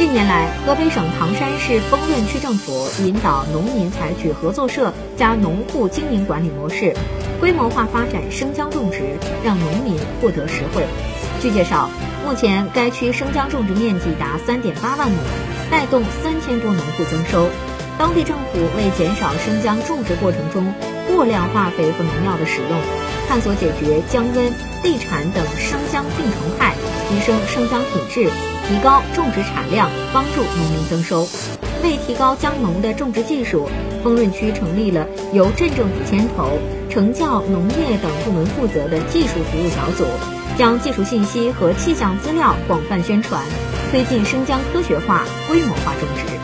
近年来，河北省唐山市丰润区政府引导农民采取合作社加农户经营管理模式，规模化发展生姜种植，让农民获得实惠。据介绍，目前该区生姜种植面积达三点八万亩，带动三千多农户增收。当地政府为减少生姜种植过程中过量化肥和农药的使用，探索解决姜瘟、地产等生姜病虫害，提升生姜品质，提高种植产量，帮助农民增收。为提高姜农的种植技术，丰润区成立了由镇政府牵头、成教、农业等部门负责的技术服务小组，将技术信息和气象资料广泛宣传，推进生姜科学化、规模化种植。